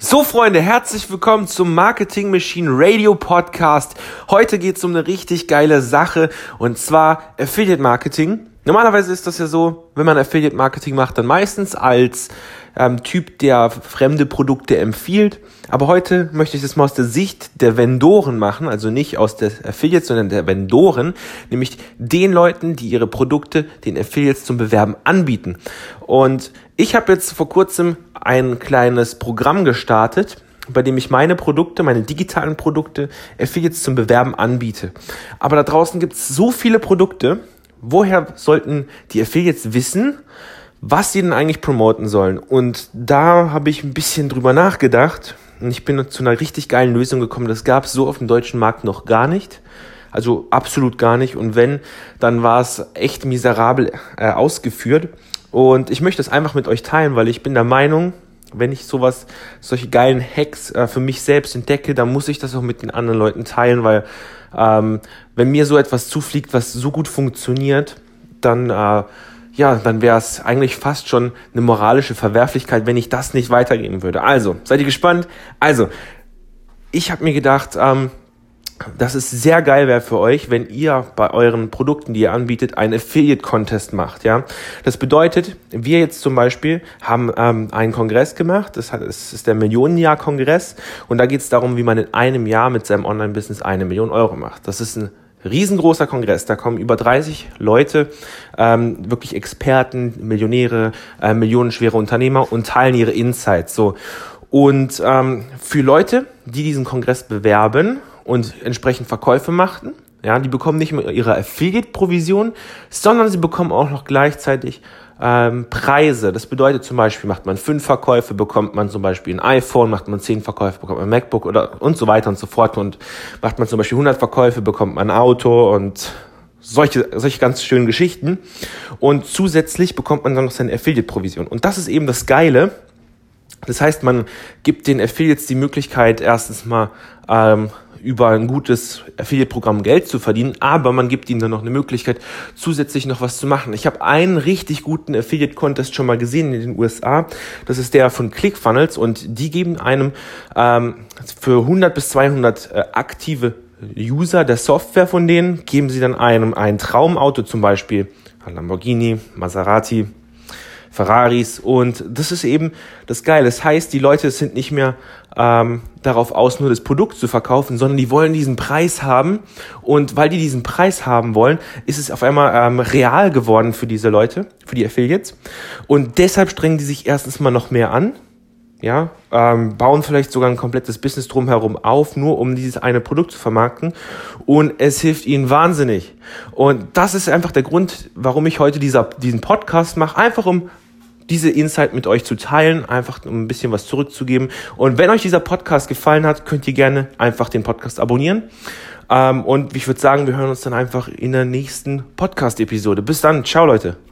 So Freunde, herzlich willkommen zum Marketing Machine Radio Podcast. Heute geht es um eine richtig geile Sache und zwar Affiliate Marketing. Normalerweise ist das ja so, wenn man Affiliate Marketing macht, dann meistens als ähm, Typ, der fremde Produkte empfiehlt. Aber heute möchte ich das mal aus der Sicht der Vendoren machen, also nicht aus der Affiliates, sondern der Vendoren, nämlich den Leuten, die ihre Produkte den Affiliates zum Bewerben anbieten. Und ich habe jetzt vor kurzem ein kleines Programm gestartet, bei dem ich meine Produkte, meine digitalen Produkte, Affiliates zum Bewerben anbiete. Aber da draußen gibt es so viele Produkte. Woher sollten die Affiliates wissen, was sie denn eigentlich promoten sollen. Und da habe ich ein bisschen drüber nachgedacht und ich bin zu einer richtig geilen Lösung gekommen. Das gab es so auf dem deutschen Markt noch gar nicht. Also absolut gar nicht. Und wenn, dann war es echt miserabel äh, ausgeführt. Und ich möchte es einfach mit euch teilen, weil ich bin der Meinung, wenn ich sowas, solche geilen Hacks äh, für mich selbst entdecke, dann muss ich das auch mit den anderen Leuten teilen, weil ähm, wenn mir so etwas zufliegt, was so gut funktioniert, dann äh, ja, dann wäre es eigentlich fast schon eine moralische Verwerflichkeit, wenn ich das nicht weitergeben würde. Also, seid ihr gespannt? Also, ich habe mir gedacht, ähm, dass es sehr geil wäre für euch, wenn ihr bei euren Produkten, die ihr anbietet, einen Affiliate-Contest macht. Ja, das bedeutet, wir jetzt zum Beispiel haben ähm, einen Kongress gemacht. Das, hat, das ist der Millionenjahr-Kongress und da geht es darum, wie man in einem Jahr mit seinem Online-Business eine Million Euro macht. Das ist ein riesengroßer Kongress. Da kommen über 30 Leute, ähm, wirklich Experten, Millionäre, äh, millionenschwere Unternehmer und teilen ihre Insights. So und ähm, für Leute, die diesen Kongress bewerben und entsprechend Verkäufe machten, ja, die bekommen nicht nur ihre Affiliate-Provision, sondern sie bekommen auch noch gleichzeitig ähm, Preise. Das bedeutet zum Beispiel, macht man fünf Verkäufe, bekommt man zum Beispiel ein iPhone, macht man zehn Verkäufe, bekommt man ein MacBook oder und so weiter und so fort. Und macht man zum Beispiel 100 Verkäufe, bekommt man ein Auto und solche, solche ganz schönen Geschichten. Und zusätzlich bekommt man dann noch seine Affiliate-Provision. Und das ist eben das Geile. Das heißt, man gibt den Affiliates die Möglichkeit, erstens mal ähm, über ein gutes Affiliate-Programm Geld zu verdienen, aber man gibt ihnen dann noch eine Möglichkeit, zusätzlich noch was zu machen. Ich habe einen richtig guten Affiliate-Contest schon mal gesehen in den USA. Das ist der von ClickFunnels und die geben einem ähm, für 100 bis 200 äh, aktive User der Software von denen, geben sie dann einem ein Traumauto zum Beispiel, Lamborghini, Maserati, Ferraris und das ist eben das Geile. Das heißt, die Leute sind nicht mehr ähm, darauf aus, nur das Produkt zu verkaufen, sondern die wollen diesen Preis haben und weil die diesen Preis haben wollen, ist es auf einmal ähm, real geworden für diese Leute, für die Affiliates und deshalb strengen die sich erstens mal noch mehr an, ja, ähm, bauen vielleicht sogar ein komplettes Business drumherum auf, nur um dieses eine Produkt zu vermarkten und es hilft ihnen wahnsinnig. Und das ist einfach der Grund, warum ich heute dieser, diesen Podcast mache, einfach um diese Insight mit euch zu teilen, einfach um ein bisschen was zurückzugeben. Und wenn euch dieser Podcast gefallen hat, könnt ihr gerne einfach den Podcast abonnieren. Ähm, und ich würde sagen, wir hören uns dann einfach in der nächsten Podcast-Episode. Bis dann, ciao Leute.